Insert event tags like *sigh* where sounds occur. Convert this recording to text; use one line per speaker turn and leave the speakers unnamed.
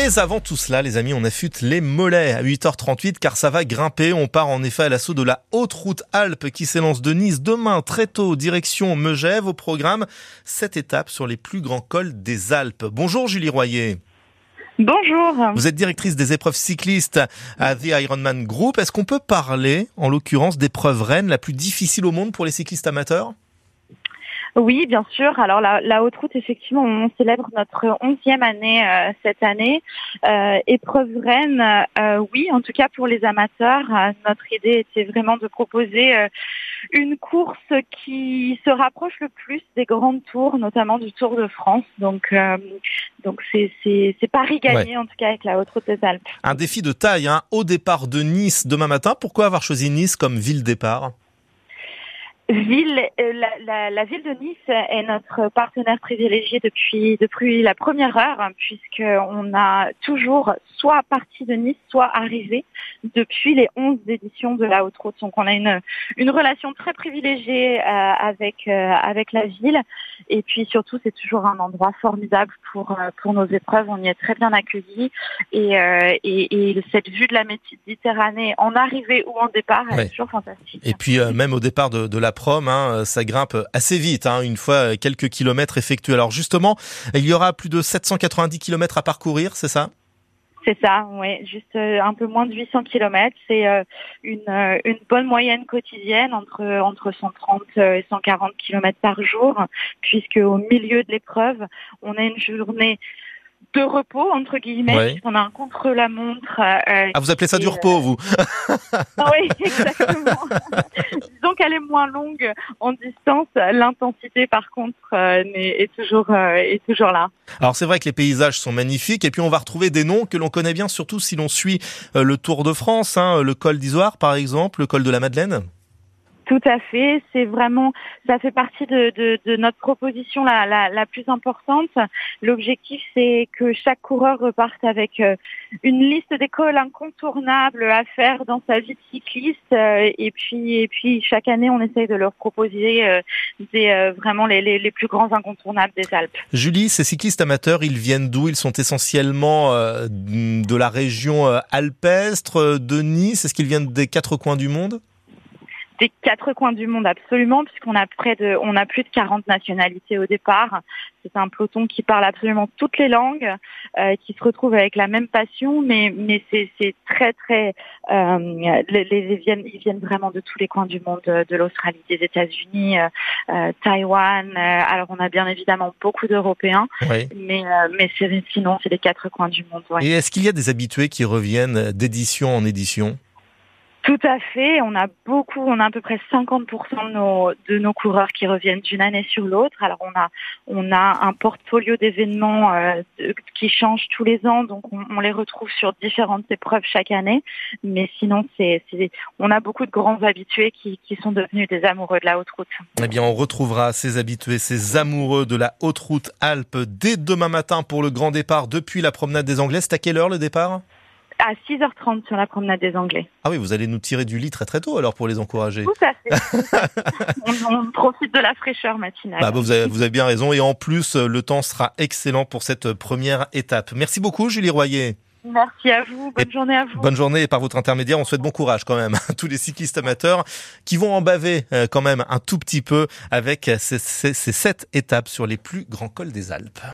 Mais avant tout cela, les amis, on affûte les mollets à 8h38 car ça va grimper. On part en effet à l'assaut de la haute route Alpes qui s'élance de Nice demain très tôt direction Megève au programme cette étape sur les plus grands cols des Alpes. Bonjour Julie Royer.
Bonjour.
Vous êtes directrice des épreuves cyclistes à The Ironman Group. Est-ce qu'on peut parler, en l'occurrence, d'épreuve Rennes la plus difficile au monde pour les cyclistes amateurs?
Oui, bien sûr. Alors la, la, haute route, effectivement, on célèbre notre onzième année euh, cette année. Euh, épreuve Rennes, euh, oui, en tout cas pour les amateurs, notre idée était vraiment de proposer une course qui se rapproche le plus des grandes tours, notamment du Tour de France. Donc, donc c'est c'est Paris gagné en tout cas avec la haute route des Alpes.
Un défi de taille, hein, au départ de Nice demain matin. Pourquoi avoir choisi Nice comme ville départ?
Ville, euh, la, la, la, ville de Nice est notre partenaire privilégié depuis depuis la première heure, hein, puisque on a toujours soit parti de Nice, soit arrivé depuis les 11 éditions de la Haute Route. Donc on a une une relation très privilégiée euh, avec euh, avec la ville, et puis surtout c'est toujours un endroit formidable pour pour nos épreuves. On y est très bien accueillis, et et, et, cette vue de la Méditerranée en arrivée ou en départ est toujours fantastique.
Et puis même au départ de, de la prom, hein, ça grimpe assez vite, hein, une fois quelques kilomètres effectués. Alors justement, il y aura plus de 790 kilomètres à parcourir, c'est ça?
C'est ça, oui, juste euh, un peu moins de 800 kilomètres. C'est euh, une, euh, une bonne moyenne quotidienne entre entre 130 et 140 kilomètres par jour, puisque au milieu de l'épreuve, on a une journée de repos entre guillemets. On a un contre-la-montre.
Euh, ah, vous appelez ça du repos, vous *laughs* *laughs*
Oui, exactement. *laughs* Disons qu'elle est moins longue en distance. L'intensité, par contre, euh, est, toujours euh, est toujours là.
Alors c'est vrai que les paysages sont magnifiques et puis on va retrouver des noms que l'on connaît bien, surtout si l'on suit le Tour de France, hein, le col d'Isoire par exemple, le col de la Madeleine.
Tout à fait, c'est vraiment, ça fait partie de, de, de notre proposition la, la, la plus importante. L'objectif, c'est que chaque coureur reparte avec euh, une liste d'écoles incontournables à faire dans sa vie de cycliste. Euh, et puis, et puis chaque année, on essaye de leur proposer euh, des, vraiment les, les, les, plus grands incontournables des Alpes.
Julie, ces cyclistes amateurs, ils viennent d'où? Ils sont essentiellement de la région alpestre, de Nice? Est-ce qu'ils viennent des quatre coins du monde?
Des quatre coins du monde absolument, puisqu'on a près de, on a plus de 40 nationalités au départ. C'est un peloton qui parle absolument toutes les langues, euh, qui se retrouve avec la même passion, mais mais c'est c'est très très, euh, les, les, ils viennent ils viennent vraiment de tous les coins du monde, de l'Australie, des États-Unis, euh, euh Taïwan. Euh, alors on a bien évidemment beaucoup d'Européens, mais euh, mais sinon c'est les quatre coins du monde.
Ouais. Et est-ce qu'il y a des habitués qui reviennent d'édition en édition?
Tout à fait. On a beaucoup, on a à peu près 50% de nos, de nos coureurs qui reviennent d'une année sur l'autre. Alors on a, on a un portfolio d'événements euh, qui change tous les ans, donc on, les retrouve sur différentes épreuves chaque année. Mais sinon, c'est, on a beaucoup de grands habitués qui, qui sont devenus des amoureux de la haute route.
Eh bien, on retrouvera ces habitués, ces amoureux de la haute route Alpes dès demain matin pour le grand départ depuis la promenade des Anglais. C'est à quelle heure le départ?
À 6h30 sur la promenade des Anglais.
Ah oui, vous allez nous tirer du lit très très tôt alors pour les encourager.
Tout à fait. *laughs* on, profite de la fraîcheur matinale.
Bah, vous, avez, vous avez bien raison et en plus le temps sera excellent pour cette première étape. Merci beaucoup Julie Royer.
Merci à vous. Bonne journée à vous.
Bonne journée et par votre intermédiaire, on souhaite bon courage quand même à tous les cyclistes amateurs qui vont en baver euh, quand même un tout petit peu avec ces, ces, ces sept étapes sur les plus grands cols des Alpes.